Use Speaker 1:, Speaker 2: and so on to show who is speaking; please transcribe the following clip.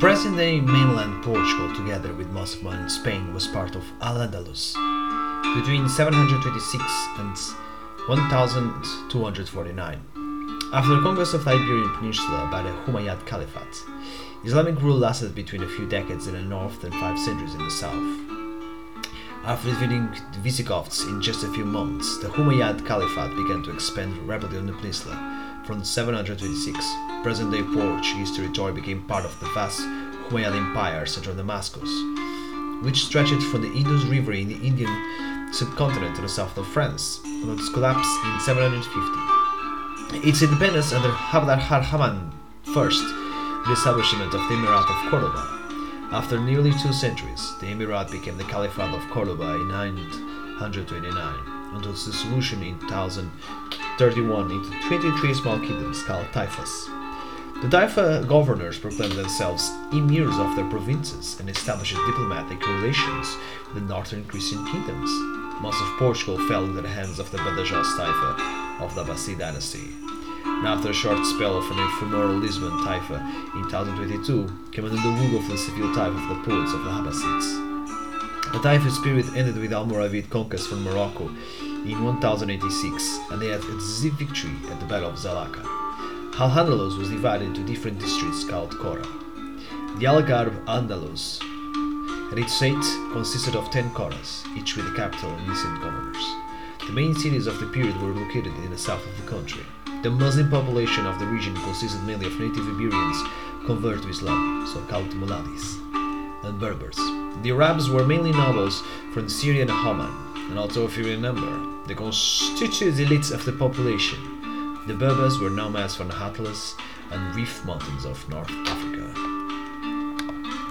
Speaker 1: Present-day mainland Portugal, together with most of Spain, was part of Al-Andalus between 726 and 1249. After the conquest of the Iberian Peninsula by the Umayyad Caliphate, Islamic rule lasted between a few decades in the north and five centuries in the south. After defeating the Visigoths in just a few months, the Umayyad Caliphate began to expand rapidly on the peninsula. From 726, present-day Portuguese territory became part of the vast Umayyad Empire central Damascus, which stretched from the Indus River in the Indian subcontinent to the south of France, on its collapse in 750. Its independence under Abd al-Rahman I, the establishment of the Emirate of Cordoba, after nearly two centuries, the Emirate became the Caliphate of Cordoba in 929, until its dissolution in 1031 into 23 small kingdoms called taifas. The Taifa governors proclaimed themselves emirs of their provinces and established diplomatic relations with the northern Christian kingdoms. Most of Portugal fell into the hands of the Badajoz Taifa of the Aftasid dynasty. And after a short spell of an ephemeral Lisbon Taifa in 1022, came under the rule of the Seville taifa of the poets of the Abbadids. The Taifa spirit ended with Almoravid conquest from Morocco in 1086, and they had a decisive victory at the Battle of Zalaca. Al-Andalus was divided into different districts called Cora. The Algarve Andalus and its seat consisted of ten coras, each with a capital and decent governors. The main cities of the period were located in the south of the country. The Muslim population of the region consisted mainly of native Iberians converted to Islam, so-called Muladis, and Berbers. The Arabs were mainly nobles from Syria and Oman, and also if you remember, the constituted elites of the population. The Berbers were nomads from the Atlas and Rif Mountains of North Africa.